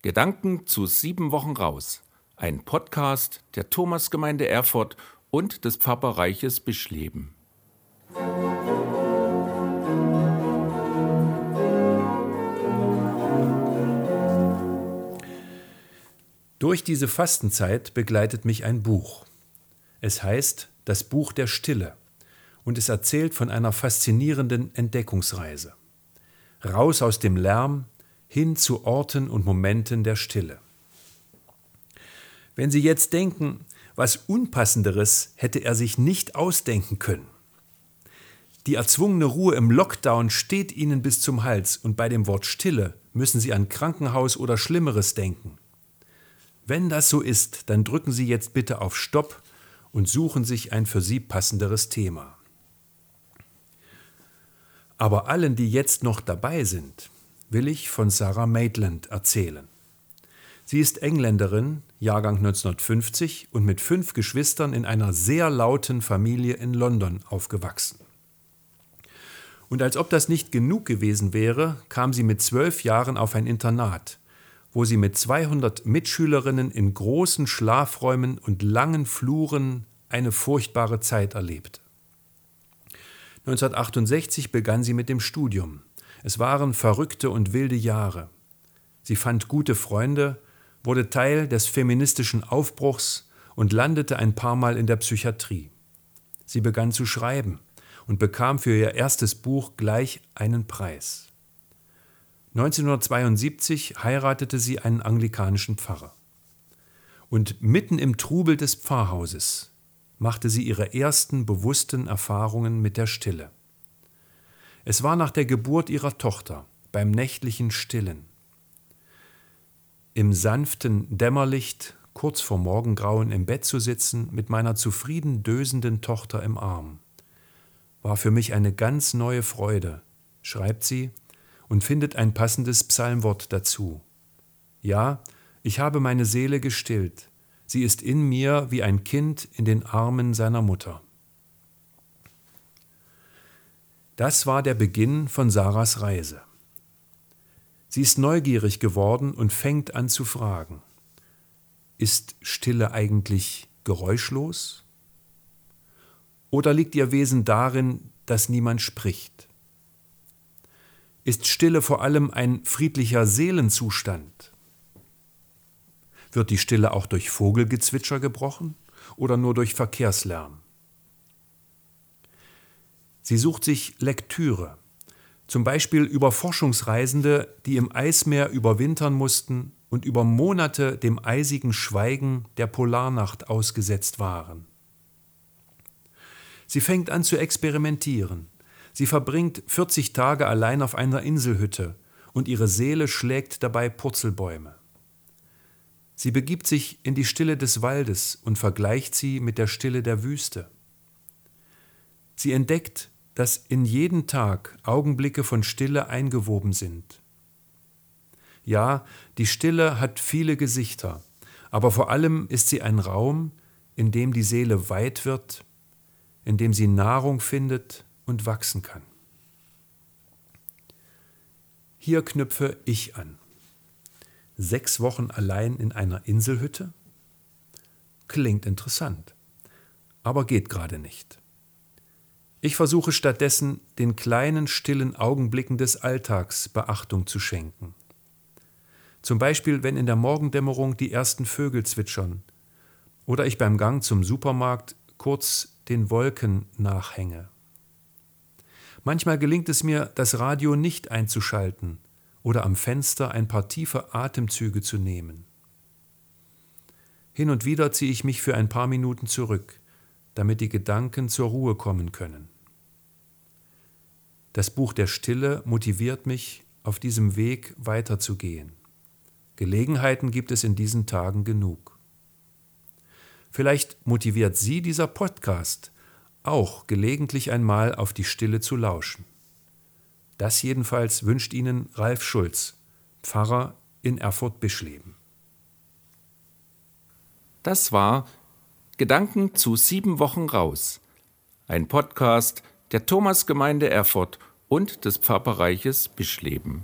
Gedanken zu sieben Wochen raus. Ein Podcast der Thomasgemeinde Erfurt und des Pfarrbereiches Bischleben. Durch diese Fastenzeit begleitet mich ein Buch. Es heißt Das Buch der Stille und es erzählt von einer faszinierenden Entdeckungsreise. Raus aus dem Lärm, hin zu Orten und Momenten der Stille. Wenn Sie jetzt denken, was Unpassenderes hätte er sich nicht ausdenken können. Die erzwungene Ruhe im Lockdown steht Ihnen bis zum Hals und bei dem Wort Stille müssen Sie an Krankenhaus oder Schlimmeres denken. Wenn das so ist, dann drücken Sie jetzt bitte auf Stopp und suchen sich ein für Sie passenderes Thema. Aber allen, die jetzt noch dabei sind, will ich von Sarah Maitland erzählen. Sie ist Engländerin, Jahrgang 1950 und mit fünf Geschwistern in einer sehr lauten Familie in London aufgewachsen. Und als ob das nicht genug gewesen wäre, kam sie mit zwölf Jahren auf ein Internat, wo sie mit 200 Mitschülerinnen in großen Schlafräumen und langen Fluren eine furchtbare Zeit erlebte. 1968 begann sie mit dem Studium. Es waren verrückte und wilde Jahre. Sie fand gute Freunde, wurde Teil des feministischen Aufbruchs und landete ein paar Mal in der Psychiatrie. Sie begann zu schreiben und bekam für ihr erstes Buch gleich einen Preis. 1972 heiratete sie einen anglikanischen Pfarrer. Und mitten im Trubel des Pfarrhauses machte sie ihre ersten bewussten Erfahrungen mit der Stille. Es war nach der Geburt ihrer Tochter, beim nächtlichen Stillen. Im sanften Dämmerlicht, kurz vor Morgengrauen im Bett zu sitzen, mit meiner zufrieden dösenden Tochter im Arm, war für mich eine ganz neue Freude, schreibt sie und findet ein passendes Psalmwort dazu. Ja, ich habe meine Seele gestillt, sie ist in mir wie ein Kind in den Armen seiner Mutter. Das war der Beginn von Sarahs Reise. Sie ist neugierig geworden und fängt an zu fragen. Ist Stille eigentlich geräuschlos? Oder liegt ihr Wesen darin, dass niemand spricht? Ist Stille vor allem ein friedlicher Seelenzustand? Wird die Stille auch durch Vogelgezwitscher gebrochen oder nur durch Verkehrslärm? Sie sucht sich Lektüre, zum Beispiel über Forschungsreisende, die im Eismeer überwintern mussten und über Monate dem eisigen Schweigen der Polarnacht ausgesetzt waren. Sie fängt an zu experimentieren. Sie verbringt 40 Tage allein auf einer Inselhütte und ihre Seele schlägt dabei Purzelbäume. Sie begibt sich in die Stille des Waldes und vergleicht sie mit der Stille der Wüste. Sie entdeckt, dass in jeden Tag Augenblicke von Stille eingewoben sind. Ja, die Stille hat viele Gesichter, aber vor allem ist sie ein Raum, in dem die Seele weit wird, in dem sie Nahrung findet und wachsen kann. Hier knüpfe ich an. Sechs Wochen allein in einer Inselhütte? Klingt interessant, aber geht gerade nicht. Ich versuche stattdessen, den kleinen stillen Augenblicken des Alltags Beachtung zu schenken. Zum Beispiel, wenn in der Morgendämmerung die ersten Vögel zwitschern oder ich beim Gang zum Supermarkt kurz den Wolken nachhänge. Manchmal gelingt es mir, das Radio nicht einzuschalten oder am Fenster ein paar tiefe Atemzüge zu nehmen. Hin und wieder ziehe ich mich für ein paar Minuten zurück, damit die Gedanken zur Ruhe kommen können. Das Buch der Stille motiviert mich, auf diesem Weg weiterzugehen. Gelegenheiten gibt es in diesen Tagen genug. Vielleicht motiviert Sie dieser Podcast, auch gelegentlich einmal auf die Stille zu lauschen. Das jedenfalls wünscht Ihnen Ralf Schulz, Pfarrer in Erfurt-Bischleben. Das war Gedanken zu sieben Wochen raus. Ein Podcast der Thomasgemeinde Erfurt und des Pfarrbereiches Bischleben.